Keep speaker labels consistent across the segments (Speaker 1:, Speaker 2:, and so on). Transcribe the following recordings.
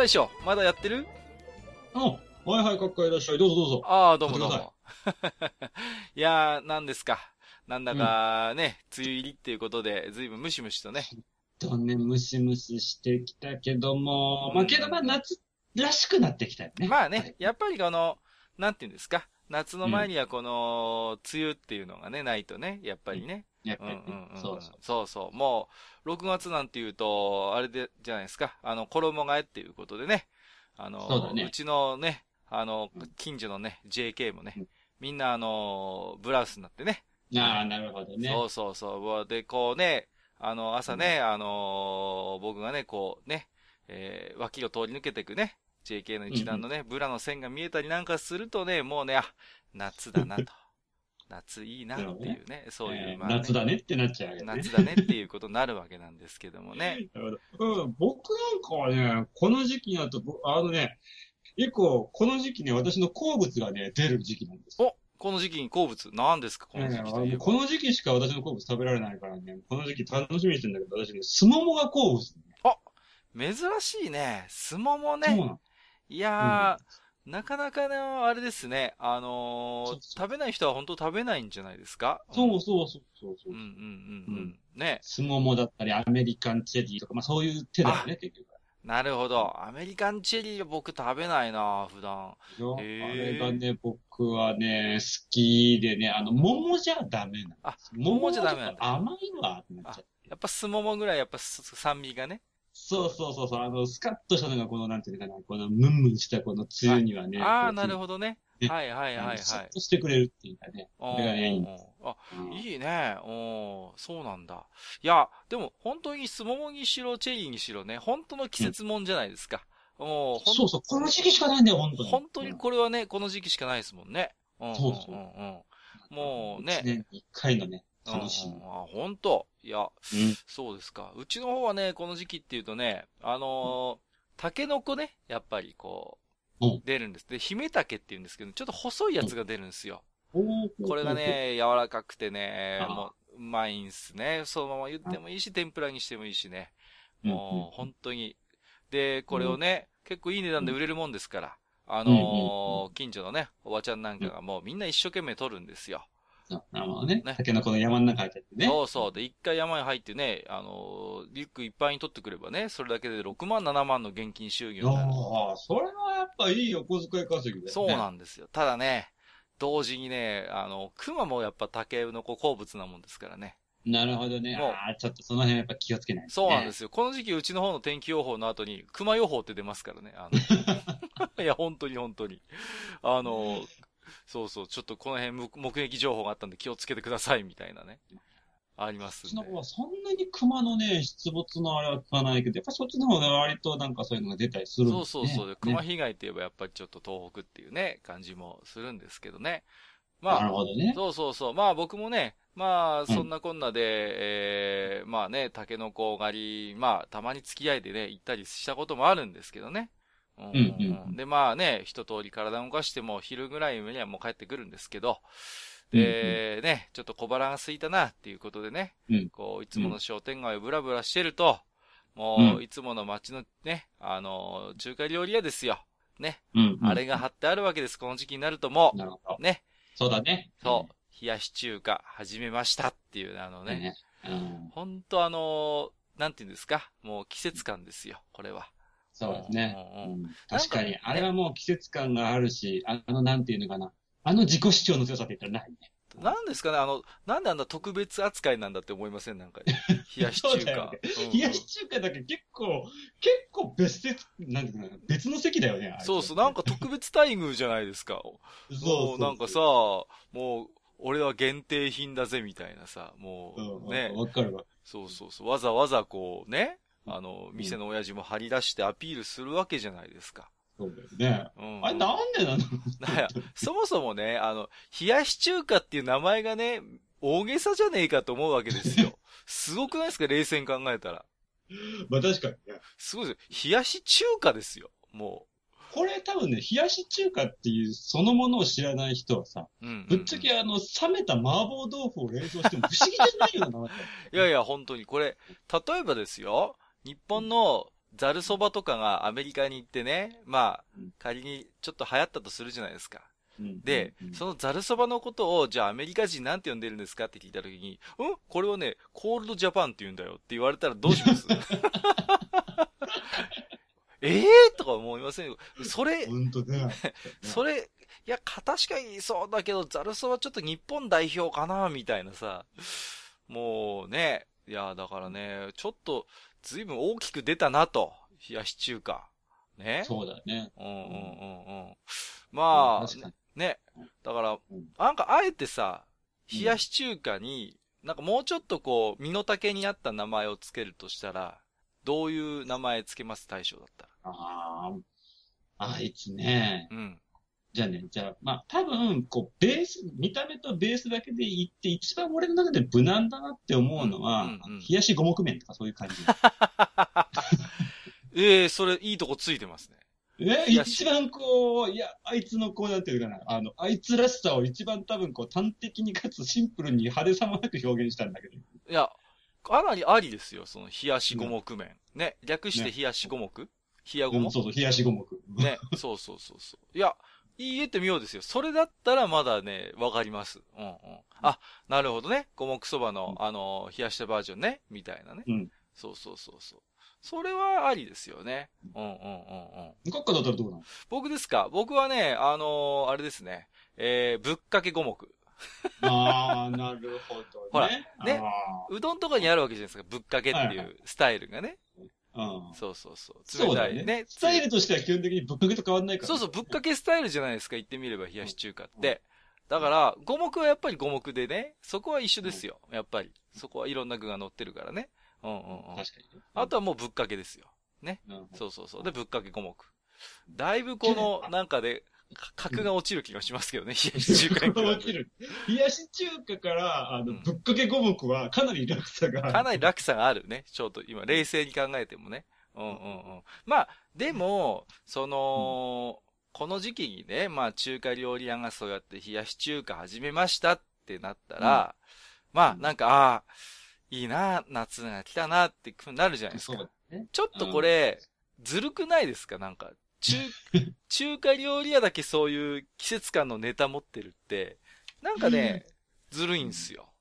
Speaker 1: 大将、まだやってる？
Speaker 2: あ、はいはい、かっこいらっしゃい。どうぞどうぞ。
Speaker 1: ああ、どうもどう
Speaker 2: 買
Speaker 1: も。いやー、なんですか。なんだかね、梅雨入りっていうことで、ずいぶんムシムシとね。
Speaker 2: とね、ムシムシしてきたけども、まあけどまあ夏らしくなってきたよね。
Speaker 1: まあね、やっぱりこの、なんていうんですか。夏の前にはこの、梅雨っていうのがね、ないとね、やっぱりね。
Speaker 2: やっぱりね
Speaker 1: うんうんうん。
Speaker 2: そうそう。
Speaker 1: そうそう。もう、6月なんていうと、あれで、じゃないですか。あの、衣替えっていうことでね。あの、
Speaker 2: そうだね
Speaker 1: ちのね、あの
Speaker 2: うん、
Speaker 1: 近所のね、JK もね
Speaker 2: うん、
Speaker 1: みんなあの、ブラウスになってね。
Speaker 2: ああ、なるほどね。
Speaker 1: そうそうそう。で、こうね、あの、朝ね、あのー僕がね、こうね、えー脇を通り抜けていくね、JK の一段のね、ブラの線が見えたりなんかするとね、もうね、あ、夏だなと。夏いいなっていうね、そういう、
Speaker 2: えー
Speaker 1: まあね
Speaker 2: 夏だねってなっちゃうよね。
Speaker 1: 夏だねっていうことになるわけなんですけどもね。
Speaker 2: なるほど。うん、僕なんかはね、この時期になると、ぼあのね、結構、この時期ね、私の好物がね、出る時期なんですよ。
Speaker 1: おこの時期に好物、何ですかこの時期えば。
Speaker 2: この時期しか私の好物食べられないからね、この時期楽しみにしてるんだけど、私ね、すももが好物、ね。
Speaker 1: 珍しいね。すももね。
Speaker 2: そうなの。
Speaker 1: いやー、なかなかね、あれですね。あのー
Speaker 2: そうそう
Speaker 1: 食べない人は本当食べないんじゃないですか？
Speaker 2: そうそうそうそうそうう。
Speaker 1: んうんうんうん。ね。
Speaker 2: すももだったり、アメリカンチェリーとか、まあそういう手だよね、結局。
Speaker 1: なるほど。アメリカンチェリーは僕食べないな普段。
Speaker 2: あ
Speaker 1: へー
Speaker 2: れがね、僕はね、好きでね、あの、桃じゃダメなんです。
Speaker 1: あ桃じゃダメなんだ
Speaker 2: 桃はちょっと甘いわ、ってなっちゃう。
Speaker 1: やっぱすももぐらいやっぱす酸味がね。
Speaker 2: そうそうそうそう、あの、スカッとしたのがこの、なんていうのかな、このムンムンしたこのつゆにはね。
Speaker 1: ああ、なる
Speaker 2: ど。
Speaker 1: ほどね。
Speaker 2: ね
Speaker 1: はいはいはいはい。
Speaker 2: スッとしてくれるっていうかね。これがね、いいんです。
Speaker 1: あ、
Speaker 2: うん
Speaker 1: いいね。おーそうなんだ。いや、でも本当にスモモにしろ、チェリーにしろね、本当の季節もんじゃないですか。もう、ほん
Speaker 2: そうそう、この時期しかないんだよ、本当に。
Speaker 1: 本当にこれはね、この時期しかないですもんね。うん
Speaker 2: そうそう
Speaker 1: うんうんうんもうね
Speaker 2: 一年に一回のね、楽しみ
Speaker 1: あ、本当いや、
Speaker 2: うん。
Speaker 1: そうですか。うちの方はね、この時期っていうとね、あのータケノコね、やっぱりこう
Speaker 2: うん、
Speaker 1: 出るんです。で、姫タケって言うんですけど、ちょっと細いやつが出るんですよ。これが、ね、柔らかくてね、もう、うまいんすね。そのまま言ってもいいし、天ぷらにしてもいいしね。もう、本当に。で、これをね、結構いい値段で売れるもんですから、あのー近所のね、おばちゃんなんかがもうみんな一生懸命取るんですよ。
Speaker 2: そうなるほどね
Speaker 1: ね。
Speaker 2: タケノコの山の中入っちゃってね。
Speaker 1: そうそう。で、一回山に入ってね、あのーリュックいっぱいに取ってくればね、それだけで6万、7万の現金収入になる。
Speaker 2: ああ、それはやっぱいいお小遣い稼ぎだよね。
Speaker 1: そうなんですよ。ただね、同時にね、あの、熊もやっぱ竹の子好物なもんですからね。
Speaker 2: なるほどね。
Speaker 1: もう
Speaker 2: ああ、ちょっとその辺やっぱ気をつけないとね。
Speaker 1: そうなんですよ。この時期うちの方の天気予報の後に、熊予報って出ますからね。あの いや、本当に本当に。あの、そうそう、ちょっとこの辺目目撃情報があったんで気をつけてくださいみたいなね。ありますんで
Speaker 2: そそんなに熊のね、出没のあれは聞かないけど、やっぱそっちの方が割となんかそういうのが出たりするん
Speaker 1: そう
Speaker 2: ですね。
Speaker 1: そうそう。
Speaker 2: ね
Speaker 1: 熊被害って言えばやっぱりちょっと東北っていうね、感じもするんですけどね。
Speaker 2: な
Speaker 1: まあ、
Speaker 2: るほどね。
Speaker 1: そうそうそう。まあ僕もね、まあそんなこんなで、えー、まあね、タケノコ狩り、まあたまに付き合いでね、行ったりしたこともあるんですけどね。うん
Speaker 2: うんうんうん
Speaker 1: で、まあね、一通り体を動かしても昼ぐらいにはもう帰ってくるんですけど、で、ね、ちょっと小腹が空いたなっていうことでね、
Speaker 2: うん
Speaker 1: こう、いつもの商店街をブラブラしてると、も
Speaker 2: う
Speaker 1: う、いつもの街のね、あの、中華料理屋ですよ。ね、
Speaker 2: うん、うん。
Speaker 1: あれが貼ってあるわけです、この時期になるともう。。ね、
Speaker 2: そうだね。
Speaker 1: そう、冷やし中華始めましたっていうね、あのね、
Speaker 2: ね。うん。
Speaker 1: ほんとあの、なんて言うんですか、もう季節感ですよ、これは。
Speaker 2: そうですね。確かに。あれはもう季節感があるし、あの、なんていうのかな。あの自己主張の強さって言ったらないね。
Speaker 1: なんですかね、あの、なんであんな特別扱いなんだって思いません？なんか、冷やし中華。
Speaker 2: 冷やし中華だけ結構、結構別で、なんていうのかな、別の席だよね。あれ
Speaker 1: そうそう、なんか特別待遇じゃないですか。もうなんかさ、もう、俺は限定品だぜみたいなさ、も
Speaker 2: うん
Speaker 1: うね、
Speaker 2: わかるわ。
Speaker 1: そうそうそう、わざわざこうね、あの、店の親父も張り出してアピールするわけじゃないですか。
Speaker 2: そうだよね。
Speaker 1: うん。
Speaker 2: あれなんでなの
Speaker 1: そもそもね、あの、冷やし中華っていう名前がね、大げさじゃねえかと思うわけですよ。すごくないですか？冷静に考えたら。
Speaker 2: まあ確かにね。
Speaker 1: すごいですよ。冷やし中華ですよ。も
Speaker 2: これ多分ね、冷やし中華っていうそのものを知らない人はさ、
Speaker 1: う。うん、うん。
Speaker 2: ぶっちゃけあの、冷めた麻婆豆腐を冷凍しても不思議じゃないような
Speaker 1: いやいや、本当に。これ、例えばですよ、日本のザルそばとかがアメリカに行ってね、まあ
Speaker 2: うん、
Speaker 1: 仮にちょっと流行ったとするじゃないですか。
Speaker 2: うん
Speaker 1: で
Speaker 2: うん、
Speaker 1: そのザルそばのことを、じゃあアメリカ人なんて呼んでるんですかって聞いたときに、うん？これはね、コールドジャパンって言うんだよって言われたらどうします？え えー、とか思いませんよ。それ。それ、いや、か確かにそうだけど、ザルそばちょっと日本代表かな、みたいなさ。もうね、いや、だからね、ちょっと、ずいぶん大きく出たなと。冷やし中華。ね。
Speaker 2: そうだね。
Speaker 1: うんうんうんうん。まあ、ね。だから
Speaker 2: うん、
Speaker 1: なんかあえてさ、冷やし中華に、なんかもうちょっとこう、身の丈に合った名前をつけるとしたら、どういう名前つけます？大将だったら。
Speaker 2: ああ、あいつね。
Speaker 1: うん。
Speaker 2: じゃあね、じゃあ、まあ、多分、こう、ベース、見た目とベースだけで言って、一番俺の中で無難だなって思うのは、
Speaker 1: うんうんうん
Speaker 2: 冷やし五目麺とかそういう感じ。
Speaker 1: ええそれいいとこついてますね。
Speaker 2: え
Speaker 1: 冷やし
Speaker 2: 一番こう、いや、あいつのこう、なんていうかな、あの、あいつらしさを一番多分こう、端的にかつシンプルに派手さもなく表現したんだけど。
Speaker 1: いや、かなりありですよ、その冷やし五目麺。ね。略して冷やし五目？冷や五目？
Speaker 2: うんそうそう、冷やし五目。
Speaker 1: ね。そうそうそうそう。いや、言えてみようですよ。それだったらまだね、わかります。うんうん。あ、なるほどね。五目そばの、あの、冷やしたバージョンね。みたいなね。
Speaker 2: うん。
Speaker 1: そうそうそうそう。それはありですよね。うんうんうんうん。
Speaker 2: カッカだったらどうなの？
Speaker 1: 僕ですか？僕はね、あのーあれですね。えー、ぶっかけ五目。
Speaker 2: ああ、なるほどね。
Speaker 1: ほらね
Speaker 2: あ
Speaker 1: うどんとかにあるわけじゃないですか。ぶっかけって
Speaker 2: はいはい
Speaker 1: いうスタイルがね。
Speaker 2: ーうん。
Speaker 1: そうそうそう。
Speaker 2: そうだ
Speaker 1: 冷たい
Speaker 2: よね。スタイルとしては基本的にぶっかけと変わんないから。
Speaker 1: そうそう、ぶっかけスタイルじゃないですか、言ってみれば冷やし中華って。だから、五目はやっぱり五目でね、そこは一緒ですよ。やっぱり。そこはいろんな具が乗ってるからね。うんうんうん。
Speaker 2: 確かにね。
Speaker 1: あとはもうぶっかけですよ。
Speaker 2: うん
Speaker 1: そうそうそう。で、ぶっかけ五目。だいぶこの、なんかで、か格が落ちる気がしますけどね、冷やし中華に
Speaker 2: 落ちる。冷やし中華から、あの、
Speaker 1: うん
Speaker 2: ぶっかけ五目はかなり落差がある。
Speaker 1: かなり落差があるね。ちょっと今、冷静に考えてもね。うんうんうん。まあ、でも、その、この時期にね、まあ中華料理屋がそうやって冷やし中華始めましたってなったら、まあなんか、ああ、いいな、夏が来たなってなるじゃないですか。
Speaker 2: そうだね。
Speaker 1: ちょっとこれ、ずるくないですか？なんか、中、中華料理屋だけそういう季節感のネタ持ってるって、なんかね、ずるいんすよ。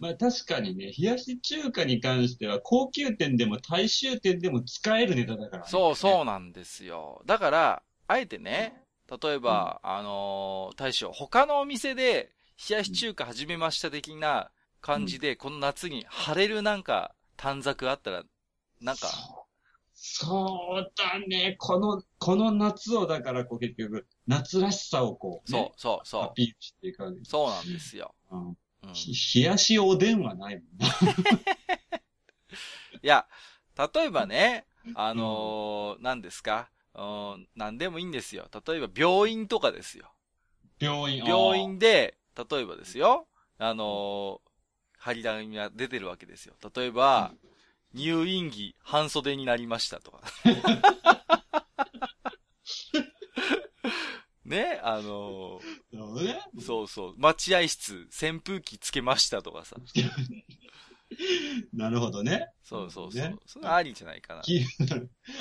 Speaker 2: まあ確かにね、冷やし中華に関しては高級店でも大衆店でも使えるネタだから、ね。
Speaker 1: そうそうなんですよ。だから、あえてね、例えば、あのー大将、他のお店で冷やし中華始めました的な感じで、この夏に晴れるなんか短冊あったら、なんか、
Speaker 2: そうだね。この、この夏をだからこう結局、夏らしさをこう、ね、
Speaker 1: そうそう
Speaker 2: ア
Speaker 1: そ
Speaker 2: ピールしていくわけ
Speaker 1: う。
Speaker 2: です。
Speaker 1: そうなんですよ。
Speaker 2: うん
Speaker 1: うん、
Speaker 2: ひ冷やしおでんはないもんな。
Speaker 1: いや、例えばね、あのー何ですか？うん、何でもいいんですよ。例えば病院とかですよ。
Speaker 2: 病院。
Speaker 1: 病院で、例えばですよ、あのー張り紙が出てるわけですよ。例えば、入院着半袖になりましたとか。ね、あの
Speaker 2: あー。なるほどね。
Speaker 1: ーそうそう、待合室扇風機つけましたとかさ。
Speaker 2: なるほどね。
Speaker 1: そうそうそう。
Speaker 2: ね
Speaker 1: それありじゃないかな。
Speaker 2: き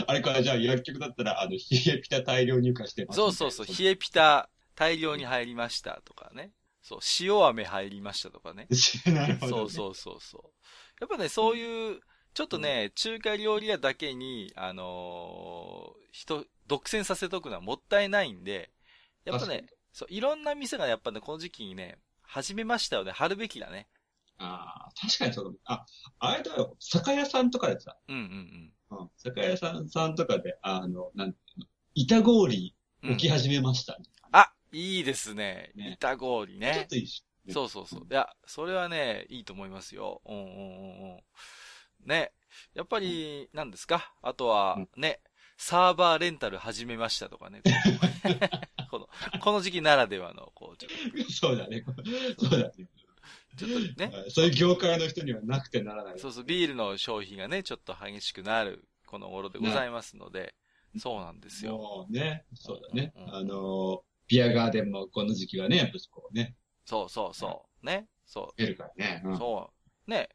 Speaker 2: あれからじゃあ薬局だったら、あの、冷えピタ大量入荷してます。
Speaker 1: そうそうそう、冷えピタ大量に入りましたとかね。そう、塩飴入りましたとかね。
Speaker 2: え。なるほど、ね。
Speaker 1: そうそうそうそう。やっぱね、そういう、ちょっとね、中華料理屋だけに、あのー人、独占させとくのはもったいないんで、やっぱねそう、いろんな店がやっぱね、この時期にね、始めましたよね、貼るべきだね。
Speaker 2: ああ、確かにそうだね。あ、あれだよ、酒屋さんとかでさ、
Speaker 1: うんうん
Speaker 2: うん、酒屋さんさんとかで、あの、なんていうの、板氷
Speaker 1: うん。うん
Speaker 2: 置き始めました、
Speaker 1: あ、いいですね。
Speaker 2: ね
Speaker 1: 板氷
Speaker 2: ちょっ
Speaker 1: ね。
Speaker 2: といいし。
Speaker 1: そうそうそう。いや、それはね、いいと思いますよ。うんうんうんうん。ね。やっぱり、何ですか？あとは
Speaker 2: うん、
Speaker 1: ね、サーバーレンタル始めましたとかね。この、この時期ならではの、こう、ちょっ
Speaker 2: そうだね。そうだね。
Speaker 1: と、ちょっとね、
Speaker 2: そういう業界の人にはなくてならない。
Speaker 1: そうそう、ビールの消費がね、ちょっと激しくなる、この頃でございますので、そうなんですよ。
Speaker 2: もうね、そうだね
Speaker 1: うんう。ん
Speaker 2: あの、ビアガーデンもこの時期はね、やっぱりこうね、
Speaker 1: そうそうそう。ね。そ
Speaker 2: 出るからね。う
Speaker 1: う。
Speaker 2: ん
Speaker 1: そう。ね。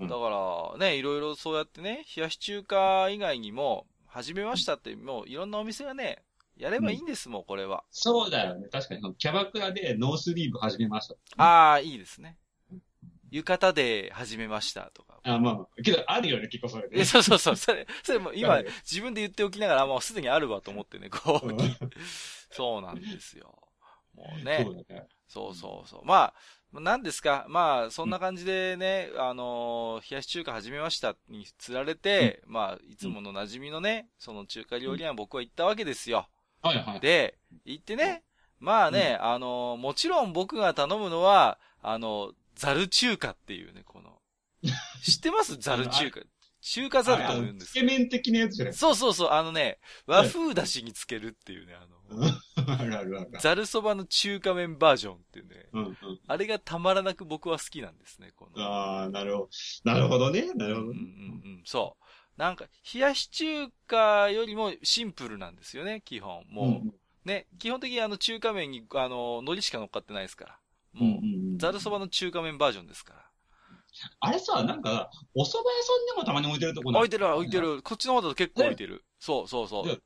Speaker 2: うん
Speaker 1: だから、ね、いろいろそうやってね、冷やし中華以外にも、始めましたって、もういろんなお店がね、やればいいんですもん、これは。
Speaker 2: そうだよね。確かに、キャバクラでノースリーブ始めました。
Speaker 1: ああ、いいですね。浴衣で始めましたとか。
Speaker 2: あ、まあまあ。けど、あるよね、結構それ
Speaker 1: え、
Speaker 2: ね。
Speaker 1: そうそうそう。それ、それも 今
Speaker 2: はい、
Speaker 1: 自分で言っておきながら、もうすでにあるわと思ってね、こう。
Speaker 2: うん
Speaker 1: そうなんですよ。もう
Speaker 2: そ
Speaker 1: ね。
Speaker 2: うだね。
Speaker 1: そうそうそう。まあ、何ですか？まあ、そんな感じでね、あのー冷やし中華始めましたに釣られて、まあ、いつもの馴染みのね、その中華料理屋僕は行ったわけですよ。
Speaker 2: はいはい。
Speaker 1: で、行ってね、まあね、あのーもちろん僕が頼むのは、あの、ザル中華っていうね、この、知ってます？ザル中華。中華ザルとも言うんです
Speaker 2: つけ麺的なやつじゃない。
Speaker 1: そうそうそう、あのね、和風だしにつけるっていうね、あの、
Speaker 2: あるあるある。
Speaker 1: ザルそばの中華麺バージョンっていうね、
Speaker 2: うんうん。
Speaker 1: あれがたまらなく僕は好きなんですね、この。
Speaker 2: ああ、なるほど。なるほどね。なるほど
Speaker 1: うんうんうんうん、そう。なんか、冷やし中華よりもシンプルなんですよね、基本。もう、
Speaker 2: うん
Speaker 1: ね、基本的にあの中華麺に、あの、海苔しか乗っかってないですから。
Speaker 2: うん
Speaker 1: もう、
Speaker 2: うん
Speaker 1: ざるそばの中華麺バージョンですから。
Speaker 2: あれさ、なんか、お蕎麦屋さんでもたまに置いてるとこ
Speaker 1: 置いてるわ、置いて
Speaker 2: る。
Speaker 1: る。こっちの方だと結構置いてる。そうそうそ
Speaker 2: ね
Speaker 1: う。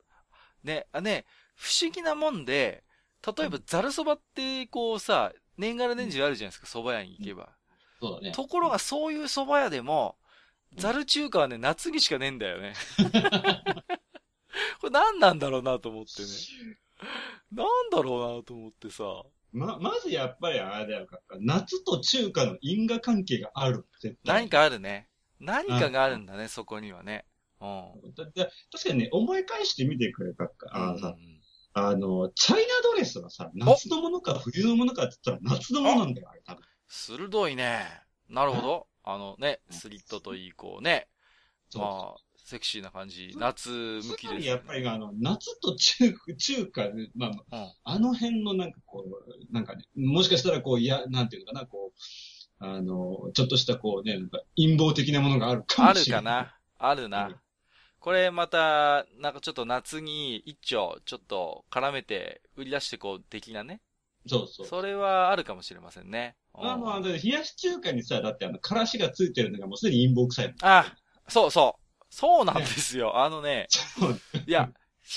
Speaker 1: ね、あね、不思議なもんで、例えばざるそばってこうさ、年がら年中あるじゃないですか、蕎麦屋に行けば。
Speaker 2: そうだね。
Speaker 1: ところがそういう蕎麦屋でも、ざる中華はね、夏にしかねえんだよね。これ何なんだろうなと思ってね。なんだろうなと思ってさ。
Speaker 2: ま、まずやっぱりあれだよ、夏と中華の因果関係がある。絶対
Speaker 1: 何かあるね。何かがあるんだね、そこにはね。うん。
Speaker 2: だだ確かにね、思い返してみてくれたか。あ
Speaker 1: うん
Speaker 2: あの、チャイナドレスはさ、夏のものか冬のものかって言ったら夏のものなんだよ、あれ多分。
Speaker 1: 鋭いね。なるほど。あのね、スリットといい、こうね。
Speaker 2: そう
Speaker 1: まあ、セクシーな感じ。夏向きです、ね。
Speaker 2: やっぱりあの、夏と中中華で、まあ、
Speaker 1: うん。
Speaker 2: あの辺のなんかこう、なんかね、もしかしたらこう、いや、なんていうのかな、こう、あの、ちょっとしたこうね、なんか陰謀的なものがあるか
Speaker 1: ある
Speaker 2: もしれない。
Speaker 1: かな。ある
Speaker 2: うん
Speaker 1: な。これまた、なんかちょっと夏に一丁、ちょっと絡めて、売り出してこう、的なね。
Speaker 2: そうそう。
Speaker 1: それはあるかもしれませんね。
Speaker 2: まあまあ、
Speaker 1: うん
Speaker 2: だって冷やし中華にさ、だってあの、からしがついてるのがもうすでに陰謀臭いもん。
Speaker 1: あ、そうそう。そうなんですよ。あのね、いや、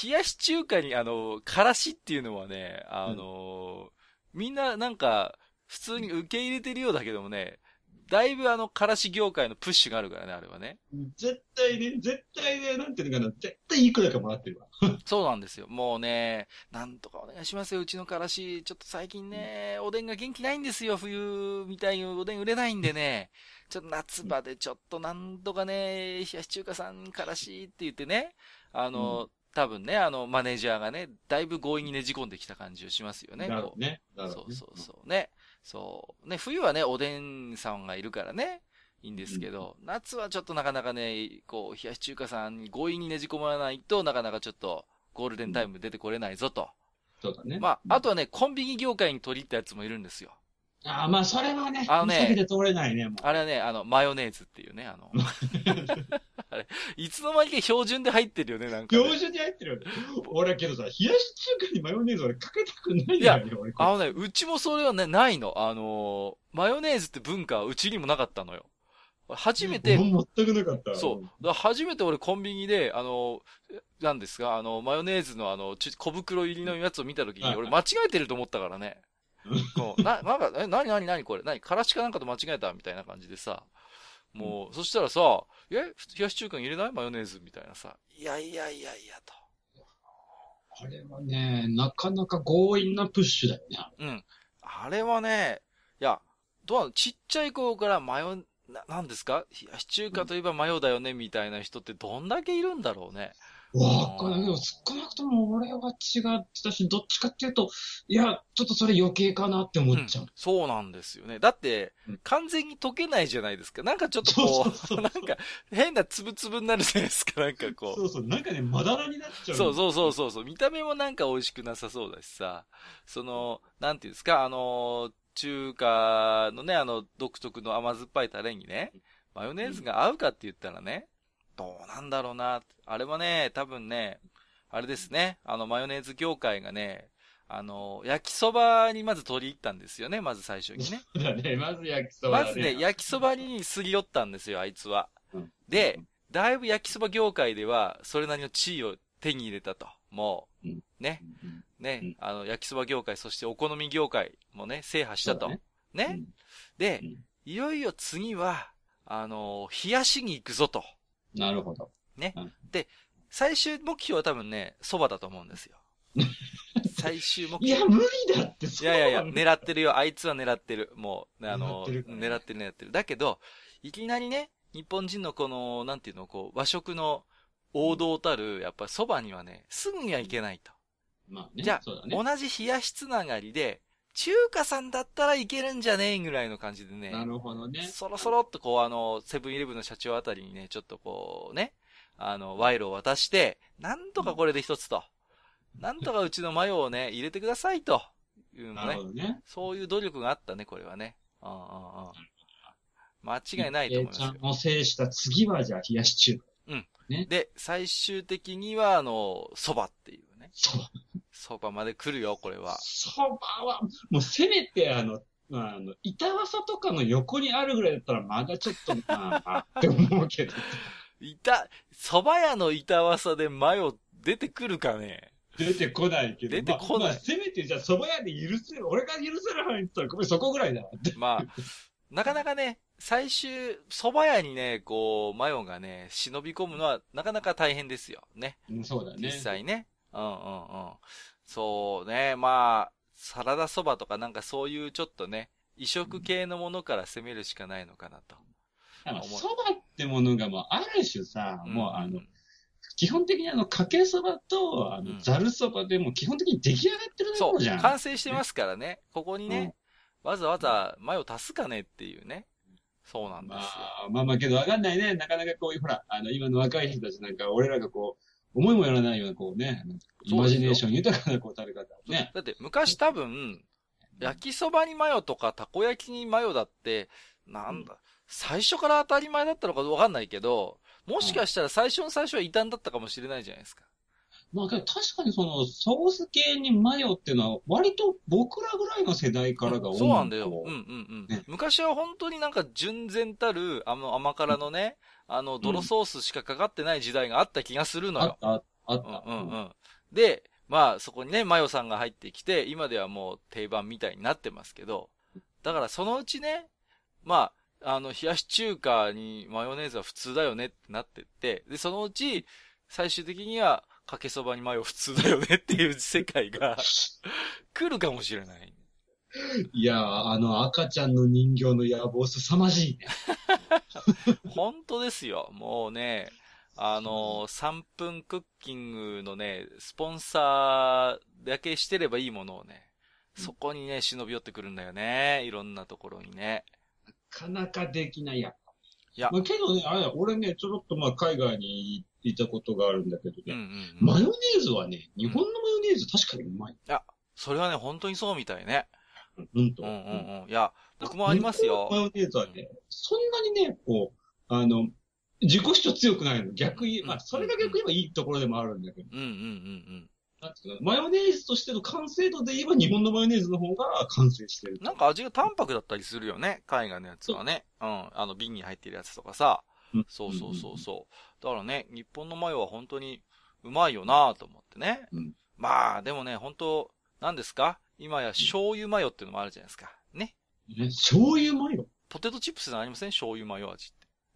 Speaker 1: 冷やし中華にあの、からしっていうのはね、あの、みんななんか、普通に受け入れてるようだけどもね、だいぶあの、からし業界のプッシュがあるからね、あれはね。
Speaker 2: 絶対ね、絶対ね、なんていうのかな、絶対いくらかもらってるわ。
Speaker 1: そうなんですよ。もうね、なんとかお願いしますよ、うちのからし。ちょっと最近ね、おでんが元気ないんですよ、冬みたいにおでん売れないんでね。ちょっと夏場でちょっとなんとかね、冷やし中華さんからしって言ってね、あの、多分ね、あの、マネージャーがね、だいぶ強引にねじ込んできた感じをしますよね、こう。
Speaker 2: だろうね。だろね
Speaker 1: そうそうそう。ね。そう。ね、冬はね、おでんさんがいるからね、いいんですけど、夏はちょっとなかなかね、こう、冷やし中華さんに強引にねじ込まないとなかなかちょっと、ゴールデンタイム出てこれないぞと。
Speaker 2: そうだね。
Speaker 1: まあ、あとはね、コンビニ業界に取り入ったやつもいるんですよ。
Speaker 2: ああ、まあ、それはね、
Speaker 1: あのね
Speaker 2: 避けて通れないね、もう。
Speaker 1: あれはね、あの、マヨネーズっていうね、あの、あれ、いつの間にか標準で入ってるよね、なんか、ね。
Speaker 2: 標準に入ってるよね。俺けどさ、冷やし中華にマヨネーズ俺かけたくないんだよね、俺。
Speaker 1: あのね、うちもそれはね、ないの。あのーマヨネーズって文化はうちにもなかったのよ。初めて、
Speaker 2: 俺全くなかった。
Speaker 1: そう。初めて俺コンビニで、あの、なんですか、あの、マヨネーズのあの、ち小袋入りのやつを見たときに、
Speaker 2: はい
Speaker 1: 俺間違えてると思ったからね。こうな、なんか、え、なになになにこれ何からしかなんかと間違えたみたいな感じでさ。もう、そしたらさ、え冷やし中華に入れない？マヨネーズみたいなさ。いやいやいやいやと。
Speaker 2: あれはね、なかなか強引なプッシュだよね。
Speaker 1: うん。あれはね、いや、どうなの？ちっちゃい頃からマヨ、な、なんですか？冷やし中華といえばマヨだよねみたいな人ってどんだけいるんだろうね。
Speaker 2: わかんないけど、少なくとも俺は違ってたし、どっちかっていうと、いや、ちょっとそれ余計かなって思っちゃう。
Speaker 1: うんそうなんですよね。だって
Speaker 2: うん、
Speaker 1: 完全に溶けないじゃないですか。なんかちょっと
Speaker 2: そう
Speaker 1: こ
Speaker 2: そうそう
Speaker 1: う、なんか変なつぶつぶになるじゃないですか。なんかこう。
Speaker 2: そうそう、なんかね、まだらになっちゃう。
Speaker 1: そうそうそうそうそう。見た目もなんか美味しくなさそうだしさ。その、なんていうんですか、あの、中華のね、あの、独特の甘酸っぱいタレにね、マヨネーズが合うかって言ったらね、どうなんだろうな。あれはね、多分ね、あれですね、あの、マヨネーズ業界がね、あの、焼きそばにまず取り入ったんですよね、まず最初にね。
Speaker 2: そうだね、まず焼きそばだね。
Speaker 1: まずね、焼きそばにすり寄ったんですよ、あいつは。
Speaker 2: うん。
Speaker 1: で、だいぶ焼きそば業界では、それなりの地位を手に入れたと。もう、
Speaker 2: うん。
Speaker 1: ね、
Speaker 2: うん。
Speaker 1: ね、
Speaker 2: うん。
Speaker 1: あの、焼きそば業界、そしてお好み業界もね、制覇したと。ね。で
Speaker 2: う、ん。
Speaker 1: いよいよ次は、あの、冷やしに行くぞと。
Speaker 2: なるほど。
Speaker 1: 最終目標は多分ね、蕎麦だと思うんですよ。最終目標。
Speaker 2: いや、無理だって、
Speaker 1: いやいやいや、
Speaker 2: ね。
Speaker 1: 狙ってるよ。あいつは狙ってる。もう、あの、
Speaker 2: 狙ってるね
Speaker 1: 狙ってる狙ってる。だけど、いきなりね、日本人のこの、なんていうの、こう、和食の王道たる、やっぱ蕎麦にはね、すぐにはいけないと。
Speaker 2: まあね、
Speaker 1: じゃあ、
Speaker 2: ね。
Speaker 1: 同じ冷やしつながりで、中華さんだったらいけるんじゃねえぐらいの感じでね。
Speaker 2: なるほどね。
Speaker 1: そろそろっとこう、あの、セブンイレブンの社長あたりにね、ちょっとこう、ね、あの、賄賂を渡して、なんとかこれで一つと。なんとかうちのマヨをね、入れてくださいと。いうのね
Speaker 2: なるほ。どね。
Speaker 1: そういう努力があったね、これはね。うんうんうん。間違いないと思いますよ
Speaker 2: ちゃん。を制した次は、じゃあ、冷やし中華。
Speaker 1: で、最終的には、あの、蕎麦っていうね。
Speaker 2: そ
Speaker 1: 蕎麦まで来るよ、これは。
Speaker 2: そばは、もうせめて、あの、まあ、あの、板わさとかの横にあるぐらいだったら、まだちょっと、まあまあ、って思うけど。
Speaker 1: いた、蕎麦屋の板わさでマヨ出てくるかね？
Speaker 2: 出てこないけど。
Speaker 1: 出てこない
Speaker 2: まあまあせめて、じゃあ、蕎麦屋で許せる、俺が許せる範囲って言ったら、ごめん、そこぐらいだわって。
Speaker 1: まあ、なかなかね、最終、蕎麦屋にね、こう、マヨがね、忍び込むのは、なかなか大変ですよ。ね。
Speaker 2: うんそうだね。
Speaker 1: 実際ね。うんうんうん。そうね、まあ、サラダそばとかなんかそういうちょっとね、異色系のものから攻めるしかないのかなと。
Speaker 2: まあ
Speaker 1: 思う
Speaker 2: 蕎麦ってものがもう、ある種さ、
Speaker 1: ん
Speaker 2: もう、あの、基本的にあの、かけそばと、あの、
Speaker 1: うん
Speaker 2: ざるそばでもう基本的に出来上がってるも
Speaker 1: そう
Speaker 2: のじゃん。、
Speaker 1: 完成してますからね。ここにね、わざわざマヨ足すかねっていうね。そうなんですよ。
Speaker 2: まあ、まあまあけどわかんないね。なかなかこういう、ほら、あの、今の若い人たちなんか、俺らがこう、思いもよらないような、こうね、イマジネーション豊かなこう食べ方をね。
Speaker 1: だって昔多分、焼きそばにマヨとかたこ焼きにマヨだって、なんだ、最初から当たり前だったのかわかんないけど、もしかしたら最初の最初は異端だったかもしれないじゃないですか。
Speaker 2: まあ確かにその、ソース系にマヨっていうのは、割と僕らぐらいの世代からが多い。
Speaker 1: そうなんだよ。うんうんうん。
Speaker 2: ね
Speaker 1: 昔は本当になんか純然たる、あの甘辛のね、あの泥ソースしかかかってない時代があった気がするのよ。
Speaker 2: あった、ああっ
Speaker 1: うん
Speaker 2: た。
Speaker 1: うんうん。で、まあそこにね、マヨさんが入ってきて、今ではもう定番みたいになってますけど、だからそのうちね、まあ、あの、冷やし中華にマヨネーズは普通だよねってなってって、で、そのうち、最終的には、かけそばにマヨ普通だよねっていう世界が 来るかもしれない。
Speaker 2: いやー、あの赤ちゃんの人形の野望凄まじいね。
Speaker 1: 本当ですよ。もうね、あの3分クッキングのね、スポンサーだけしてればいいものをね、そこにね、忍び寄ってくるんだよね。いろんなところにね。
Speaker 2: なかなかできないや。
Speaker 1: いや
Speaker 2: まあ、けどね、あれだ俺ね、ちょろっとまあ海外に行ったことがあるんだけど
Speaker 1: うんう
Speaker 2: ね、
Speaker 1: ん、うん。
Speaker 2: マヨネーズはね、日本のマヨネーズ確かにうまい。
Speaker 1: それはね、本当にそうみたいね。
Speaker 2: うんと。
Speaker 1: うんうんうん。いや、僕もありますよ
Speaker 2: マ。ヨネーズはね、そんなにね、こう、あの、自己主張強くないの。逆に、まあ、それが逆に言えばいいところでもあるんだけど、
Speaker 1: うんうんうん
Speaker 2: なんていうかなマヨネーズとしての完成度で言えば日本のマヨネーズの方が完成してる
Speaker 1: うん。。なんか味が淡白だったりするよね。海外のやつはね。うん。あの、瓶に入ってるやつとかさ。
Speaker 2: うん
Speaker 1: そうそうそうそう。だからね、日本のマヨは本当にうまいよなと思ってね。
Speaker 2: うん
Speaker 1: まあ、でもね、本当何ですか？今や醤油マヨっていうのもあるじゃないですか。ね。
Speaker 2: ね、醤油マヨ？
Speaker 1: ポテトチップスありません？醤油マヨ味っ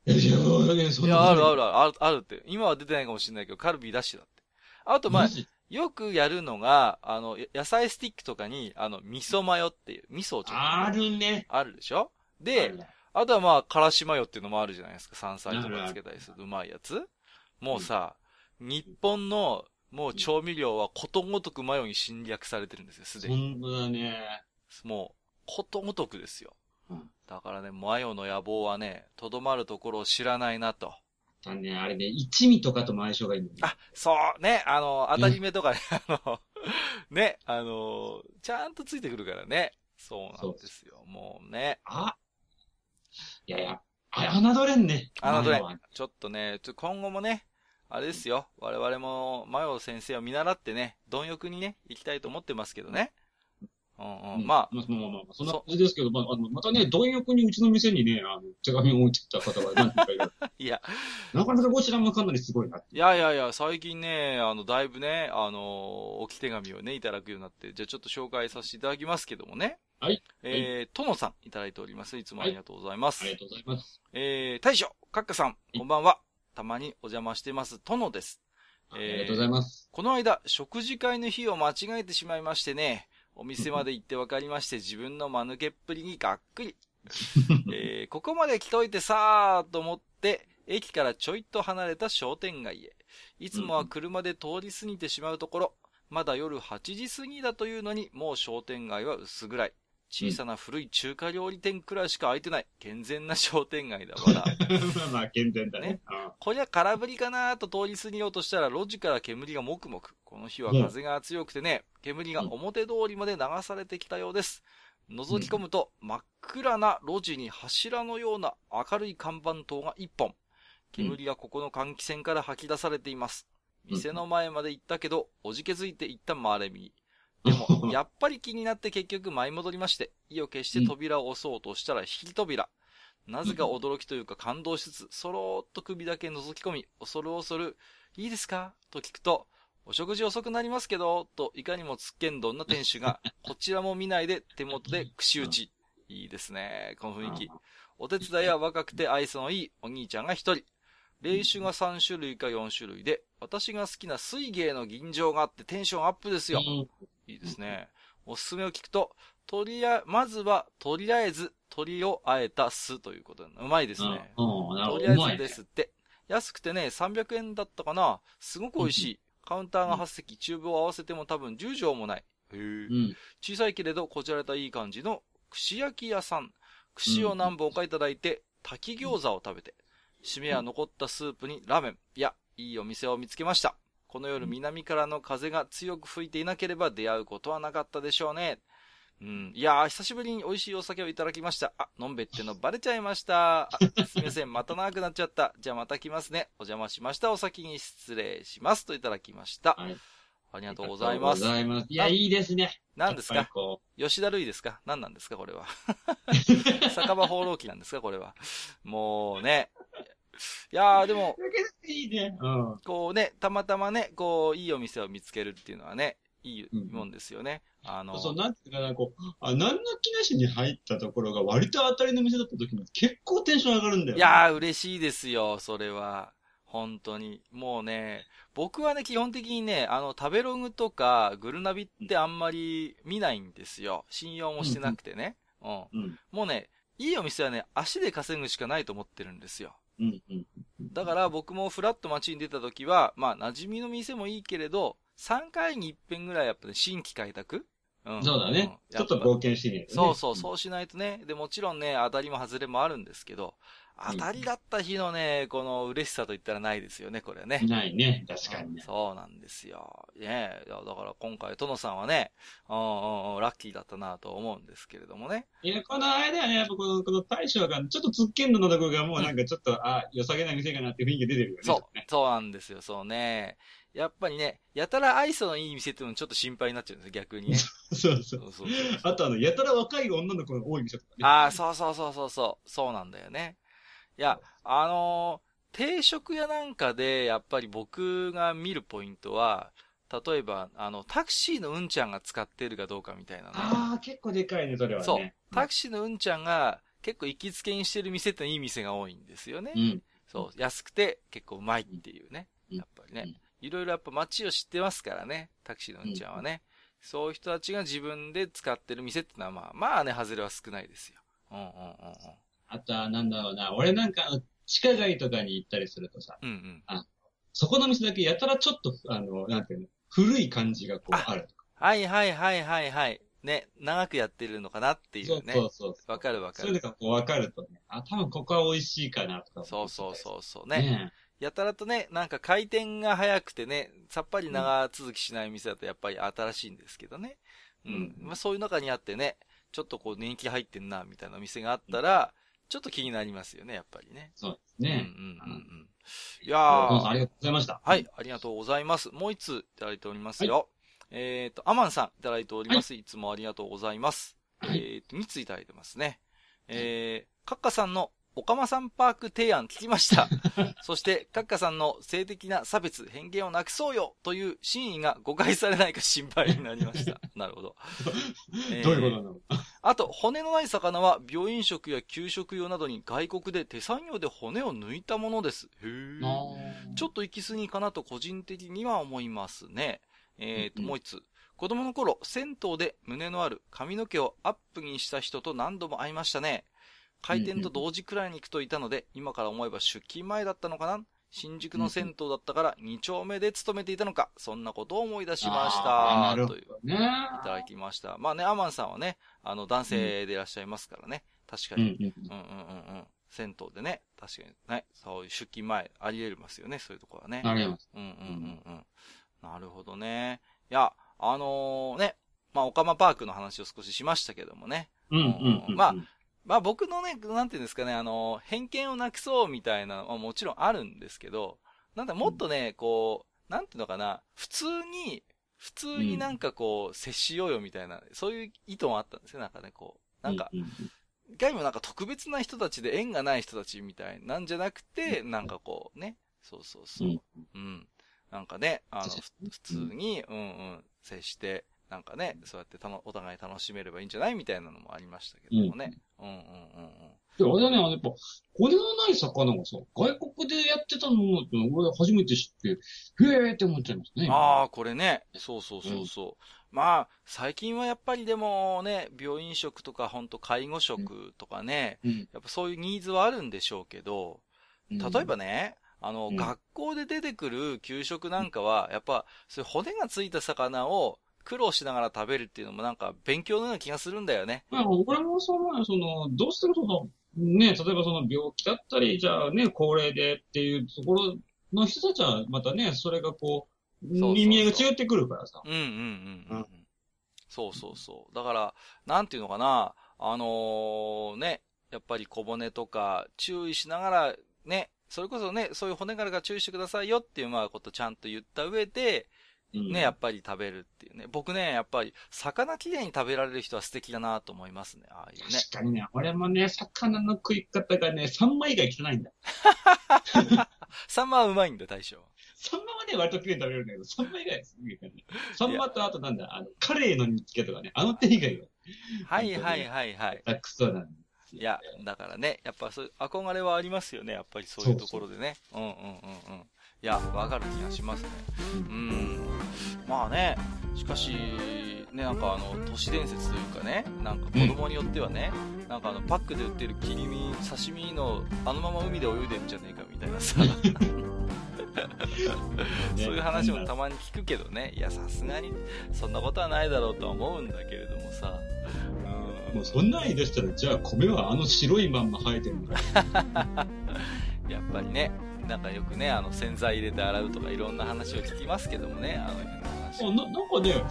Speaker 2: いや、いや、いや、
Speaker 1: いや、あるあ
Speaker 2: る。
Speaker 1: るある、あるって。今は出てないかもしれないけど、カルビーダッシュだって。あと、まあよくやるのが、あの、や野菜スティックとかに、あの、味噌マヨっていう、味噌をちょっと。
Speaker 2: あるね。
Speaker 1: あるでしょ？
Speaker 2: あ
Speaker 1: で
Speaker 2: る、ね
Speaker 1: あとはまあ、からしマヨっていうのもあるじゃないですか。山菜とかつけたりするうまいやつ。もうさ、日本のもう調味料はことごとくマヨに侵略されてるんですよ、すでに。
Speaker 2: 本当だね。
Speaker 1: もう、ことごとくですよ。
Speaker 2: うん
Speaker 1: だからね、マヨの野望はね、とどまるところを知らないなと。
Speaker 2: だね、あれね、一味とかとも相性がいいんだよね。
Speaker 1: あ、そう、ね、あの、当たり目とかね、あの、ね、あの、ちゃんとついてくるからね。そうなんですよ。もうね。
Speaker 2: あいやいや、あ、侮れんね。
Speaker 1: 侮れんちょっとね、ちょ今後もね、あれですよ。我々も、マヨ先生を見習ってね、貪欲にね、行きたいと思ってますけどね。うんうん。
Speaker 2: うん
Speaker 1: まあ、
Speaker 2: まあまあまあまあ、そんな
Speaker 1: そ
Speaker 2: 感じですけど、まあ、あの、またね、貪欲にうちの店にね、あの、手紙を置いてた方が何人かいる。
Speaker 1: いや、
Speaker 2: なかなかこちらもかなりすごいな。
Speaker 1: いやいやいや、最近ね、あの、だいぶね、あの、置き手紙をね、いただくようになって、じゃあちょっと紹介させていただきますけどもね。
Speaker 2: はい。
Speaker 1: えー、とのさんいただいております。いつもありがとうございます。
Speaker 2: ありがとうございます。
Speaker 1: えー、大将、かっかさん、こんばんは。たまにお邪魔してます、とのです。
Speaker 2: ありがとうございます。
Speaker 1: この間、食事会の日を間違えてしまいましてね、お店まで行って分かりまして、自分の間抜けっぷりにがっくり。えーここまで来といてさーと思って、駅からちょいと離れた商店街へ。いつもは車で通り過ぎてしまうところ、まだ夜8時過ぎだというのに、もう商店街は薄暗い。小さな古い中華料理店くらいしか開いてない。健全な商店街だわな。
Speaker 2: まあまあ、健全だね
Speaker 1: ね。
Speaker 2: うん
Speaker 1: こりゃ空振りかなと通り過ぎようとしたら路地から煙がもくもく。この日は風が強くてね、煙が表通りまで流されてきたようです。覗き込むと真っ暗な路地に柱のような明るい看板灯が一本。煙がここの換気扇から吐き出されています。
Speaker 2: うん
Speaker 1: 店の前まで行ったけど、おじけづいて一旦回れ右。でも、やっぱり気になって結局舞い戻りまして、意を決して扉を押そうとしたら引き扉。なぜか驚きというか感動しつつ、そろーっと首だけ覗き込み、恐る恐る、いいですか？と聞くと、お食事遅くなりますけど、といかにもつっけんどんな店主が、こちらも見ないで手元で串打ち。いいですね、この雰囲気。お手伝いは若くて愛想のいいお兄ちゃんが一人。霊酒が3種類か4種類で、私が好きな水芸の吟醸があってテンションアップですよ。
Speaker 2: うん
Speaker 1: いいですね。おすすめを聞くと、とりあえ、まずは、とりあえず、鶏をあえた酢ということで、うまいですね。とりあえずですって。安くてね、300円だったかな。すごく美味しい。カウンターが8席、厨房を合わせても多分10畳もない。へえ
Speaker 2: うん。
Speaker 1: 小さいけれど、こじられたいい感じの串焼き屋さん。串を何本かいただいて、炊き餃子を食べて、締めは残ったスープにラーメン。いや、いいお店を見つけました。この夜南からの風が強く吹いていなければ出会うことはなかったでしょうね。うん。いやー、久しぶりに美味しいお酒をいただきました。あ、のんべってのバレちゃいました。あ、すみません。また長くなっちゃった。じゃあまた来ますね。お邪魔しました。お先に失礼します。といただきました。
Speaker 2: はい
Speaker 1: ありがとうございます
Speaker 2: ありがとうご。ざいます。いや、いいですね。
Speaker 1: 何ですか？吉田類ですか？何なんですか？これは。酒場放浪記なんですか？これは。もうね。いやーでも
Speaker 2: いいね。うん。
Speaker 1: こうね、たまたまね、こう、いいお店を見つけるっていうのはね、いいもんですよね。あの、
Speaker 2: そう、なんていうかな、こう、あ、何の気なしに入ったところが割と当たりの店だった時に結構テンション上がるんだよ、
Speaker 1: いやー嬉しいですよ、それは。本当に。もうね、僕はね、基本的にね、あの、食べログとか、グルナビってあんまり見ないんですよ。信用もしてなくてね。うん。
Speaker 2: うん。
Speaker 1: もうね、いいお店はね、足で稼ぐしかないと思ってるんですよ。
Speaker 2: うん。うん。
Speaker 1: だから僕もフラッと街に出た時は、まあ、馴染みの店もいいけれど、3回に一遍ぐらいやっぱね、新規開拓？うん。
Speaker 2: そうだね。
Speaker 1: ん
Speaker 2: ちょっと冒険してみる、ね。
Speaker 1: そうそう、そうしないとね。で、もちろんね、当たりも外れもあるんですけど、当たりだった日のね、この嬉しさと言ったらないですよね、これはね
Speaker 2: うん。。ないね。確かにね。
Speaker 1: そうなんですよ。ねだから今回、トノさんはね、うんうんうん、ラッキーだったなと思うんですけれどもね。
Speaker 2: いや、この間はね、やっぱこの、この大将が、ちょっとつっけんどのところがもうなんかちょっと、あ、良さげな店かなっていう雰囲気出てるよね。
Speaker 1: そう
Speaker 2: ね、
Speaker 1: そうなんですよ、そうね。やっぱりね、やたら愛想のいい店ってのもちょっと心配になっちゃうんですよ、逆にね。
Speaker 2: そうそう。
Speaker 1: そうそうそう
Speaker 2: あとあの、やたら若い女の子が多い店とかね。
Speaker 1: ああ、そうそうそうそうそう、そうなんだよね。いや、あのー定食屋なんかで、やっぱり僕が見るポイントは、例えば、あの、タクシーのうんちゃんが使ってるかどうかみたいなね。
Speaker 2: ああ、結構でかいね、それはね。
Speaker 1: そう。タクシーのうんちゃんが結構行きつけにしてる店っていい店が多いんですよね。
Speaker 2: うん。
Speaker 1: そう。安くて結構うまいっていうね。
Speaker 2: うん
Speaker 1: やっぱりね。いろいろやっぱ街を知ってますからね。タクシーのうんちゃんはね。そういう人たちが自分で使ってる店ってのはまあ、まあね、外れは少ないですよ。うんうんうんうん。
Speaker 2: あとは、なんだろうな、俺なんか、あの地下街とかに行ったりするとさ、
Speaker 1: うんうん。
Speaker 2: そこの店だけやたらちょっと、あの、なんていうの、古い感じがこう
Speaker 1: あ
Speaker 2: ある。
Speaker 1: はいはいはいはいはい。ね、長くやってるのかなってい
Speaker 2: そう
Speaker 1: うね。
Speaker 2: そうそう。
Speaker 1: わかるわかる。
Speaker 2: そういうのがこう分かるとね、あ、多分ここは美味しいかなとか。
Speaker 1: そうそうそうそう
Speaker 2: う
Speaker 1: ね。
Speaker 2: ね
Speaker 1: やたらとね、なんか回転が早くてね、さっぱり長続きしない店だとやっぱり新しいんですけどね。うん。
Speaker 2: うん
Speaker 1: まあそういう中にあってね、ちょっとこう年季入ってんな、みたいな店があったら、ちょっと気になりますよね、やっぱりね。
Speaker 2: そうです
Speaker 1: うんうん
Speaker 2: ね。
Speaker 1: うんうん。い
Speaker 2: ど
Speaker 1: やー、
Speaker 2: ありがとうございました。
Speaker 1: はい、ありがとうございます。もう一ついただいておりますよ。えっ、と、アマンさんいただいております。い、つもありがとうございます。
Speaker 2: はい
Speaker 1: えっ、と、2ついただいてますね。えー、カッカさんのオカマさんパーク提案聞きました。そして、カッカさんの性的な差別、偏見をなくそうよという真意が誤解されないか心配になりました。なるほど。えー
Speaker 2: どういうことなの
Speaker 1: あと、骨のない魚は病院食や給食用などに外国で手作業で骨を抜いたものです。へー。ちょっと行き過ぎかなと個人的には思いますね。えーと、
Speaker 2: うんうん
Speaker 1: もう一つ。子供の頃、銭湯で胸のある髪の毛をアップにした人と何度も会いましたね。開店と同時くらいに行くといたので、今から思えば出勤前だったのかな？新宿の銭湯だったから2丁目で勤めていたのか、そんなことを思い出しました。
Speaker 2: なるほ
Speaker 1: という、
Speaker 2: どね。
Speaker 1: いただきました。まあね、アマンさんはね、あの、男性でいらっしゃいますからね。確かに。
Speaker 2: うんうん
Speaker 1: うんうん。銭湯でね、確かにね、そういう出勤前あり得ますよね、そういうところはね。
Speaker 2: うん。あります。
Speaker 1: うんうんうんうん。なるほどね。いや、あのね、まあ、オカマパークの話を少ししましたけどもね。
Speaker 2: うんうんうん。
Speaker 1: まあまあ僕のね、なんていうんですかね、あの、偏見をなくそうみたいなのはもちろんあるんですけど、なんだ、もっとね、こう、なんていうのかな、普通に、普通になんかこう、接しようよみたいな、そういう意図もあったんですよ、なんかね、こう。なんか、
Speaker 2: うう
Speaker 1: いかにもなんか特別な人たちで縁がない人たちみたいなんじゃなくて、なんかこうね、そうそうそう。
Speaker 2: うん
Speaker 1: うん。なんかね、あの、普通に、うんうん、接して、なんかね、そうやってたのお互い楽しめればいいんじゃないみたいなのもありましたけどもね。うんうんうんうん。
Speaker 2: で、あれだね、あの、やっぱ、骨のない魚がさ、外国でやってたのって俺初めて知って、へーって思っちゃいますね。
Speaker 1: ああ、これね。そうそうそうそう。まあ、最近はやっぱりでもね、病院食とか本当介護食とかね、
Speaker 2: うん。
Speaker 1: やっぱそういうニーズはあるんでしょうけど、例えば
Speaker 2: ね、
Speaker 1: ね、あの、
Speaker 2: うん
Speaker 1: 学校で出てくる給食なんかは、やっぱ、そういう骨がついた魚を苦労しながら食べるっていうのもなんか勉強のような気がするんだよね。
Speaker 2: まあ、俺もそう思うよその、どうしてもその、ね、例えばその病気だったり、じゃあね、高齢でっていうところの人たちは、またね、それがこう、
Speaker 1: そうそう
Speaker 2: 耳合いが違ってくるからさ。
Speaker 1: うんうんうんうん。
Speaker 2: うん
Speaker 1: そうそうそう。だから、なんていうのかな、あのーね、やっぱり小骨とか注意しながら、ね、それこそね、そういう骨から注意してくださいよっていう、まあ、ことちゃんと言った上で、
Speaker 2: うん
Speaker 1: ね、やっぱり食べるっていうね。僕ね、やっぱり、魚きれいに食べられる人は素敵だなと思いますね。ああいうね。
Speaker 2: 確かにね、俺もね、魚の食い方がね、サンマ以外汚いんだ。
Speaker 1: サンマはうまいんだ、大将。
Speaker 2: サンマはね、割と綺麗に食べれるんだけど、サンマ以外はすげえ汚い。サンマとあとなんだ、あの、カレーの煮付けとかね、あの手以外は、
Speaker 1: はいはいはいはい。
Speaker 2: 下手くそなんですよ
Speaker 1: いや、だからね、やっぱそういう憧れはありますよね、やっぱりそういうところでね。うんうんうんうん。いや、わかる気がしますね。うん。まあね、しかし、ね、なんかあの、都市伝説というかね、なんか子供によってはね、なんかあの、パックで売ってる切り身、刺身の、あのまま海で泳いでんじゃねえかみたいなさ、そういう話もたまに聞くけどね、いや、さすがに、そんなことはないだろうとは思うんだけれどもさ、うん。
Speaker 2: もうそんなん言い出したら、じゃあ米はあの白いまんま生えてるのか。
Speaker 1: やっぱりね、なんかよくね、あの洗剤入れて洗うとかいろんな話を聞きますけどもね、あの話。
Speaker 2: あななんかね、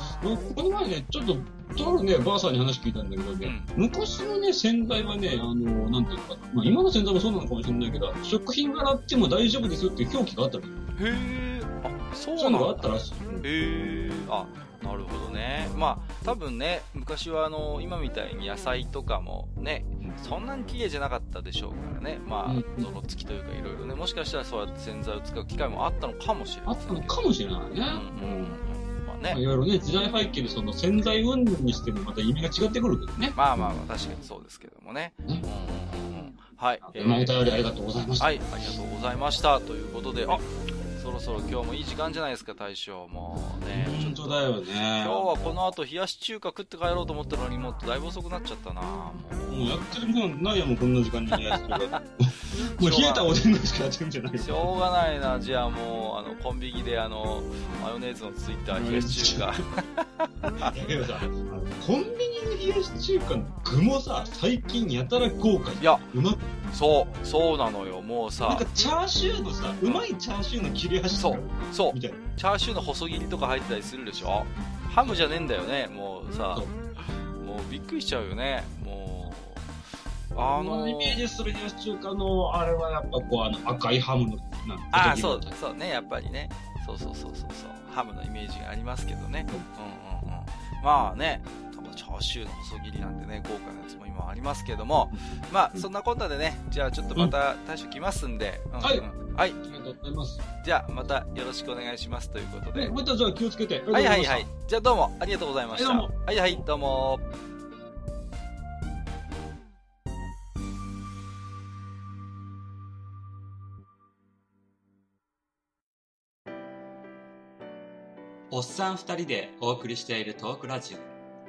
Speaker 2: この前ね、ちょっと、とあるね、ばあさんに話聞いたんだけどね、昔のね、洗剤はね、あの、なんていうのかな、まあ今の洗剤もそうなのかもしれないけど、食品洗っても大丈夫ですよっていう表記があったのよ。
Speaker 1: へえ、あ、そう
Speaker 2: そういうのがあ。ったらしい。
Speaker 1: へえ、あ、なるほどね。まあ、多分ね、昔はあの、今みたいに野菜とかもね、そんなに綺麗じゃなかったでしょうからね。まあ
Speaker 2: うん、
Speaker 1: 泥付きというかいろいろね、もしかしたらそうやって洗剤を使う機会もあったのかもしれ
Speaker 2: あった。のかもしれないね。
Speaker 1: うんうんうん。まあ
Speaker 2: まあ
Speaker 1: ね。
Speaker 2: いろいろね、時代背景でその洗剤云々にしてもまた意味が違ってくるけどね。
Speaker 1: まあまあまあ、確かにそうですけどもね。
Speaker 2: ね
Speaker 1: うんうん。はい。えー
Speaker 2: まあお便りありがとうございました。
Speaker 1: はい、ありがとうございました。ということで、あ、そろそろ今日もいい時間じゃないですか、大将。もうね。
Speaker 2: 本当だよね。
Speaker 1: 今日はこの後冷やし中華食って帰ろうと思ったのに、もうだいぶ遅くなっちゃったなも
Speaker 2: う。もうやってるもんないやもうこんな時間に冷や し中華。もう冷えたおでんぐらいしかやってるんじゃない
Speaker 1: しょうがないな。じゃあもう、あの、コンビニであの、マヨネーズのついた冷やし中華。
Speaker 2: だけどさ、コンビニの冷やし中華の具もさ、最近やたら豪華
Speaker 1: いや、
Speaker 2: うま
Speaker 1: そう、そうなのよ、もうさ。
Speaker 2: なんかチャーシューのさ、うまいチャーシューの切れ端
Speaker 1: そう、そう。チャーシューの細切りとか入ってたりするでしょ？ハムじゃねえんだよね、もうさ。もうびっくりしちゃうよね、も
Speaker 2: う。あのー、イメージする冷やし中華の、あれはやっぱこう、あの、赤いハムの、
Speaker 1: なんああ、そう、そうね、やっぱりね。そうそうそうそうそう。ハムのイメージがありますけどね。うんうんうん。まあね、チャーシューの細切りなんてね、豪華なやつも今ありますけども、まあ、そんなこんなでね、じゃあちょっとまた大将来ますんで、
Speaker 2: うん、はい。はい。
Speaker 1: ありがとうございます。じゃあ、またよろしくお願いしますということで。
Speaker 2: またじゃあ気をつけて。
Speaker 1: はいはいはい。じゃあどうもありがとうございました。はいはい、どうも。
Speaker 3: おっさん二人でお送りしているトークラジオ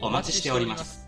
Speaker 3: お待ちしております。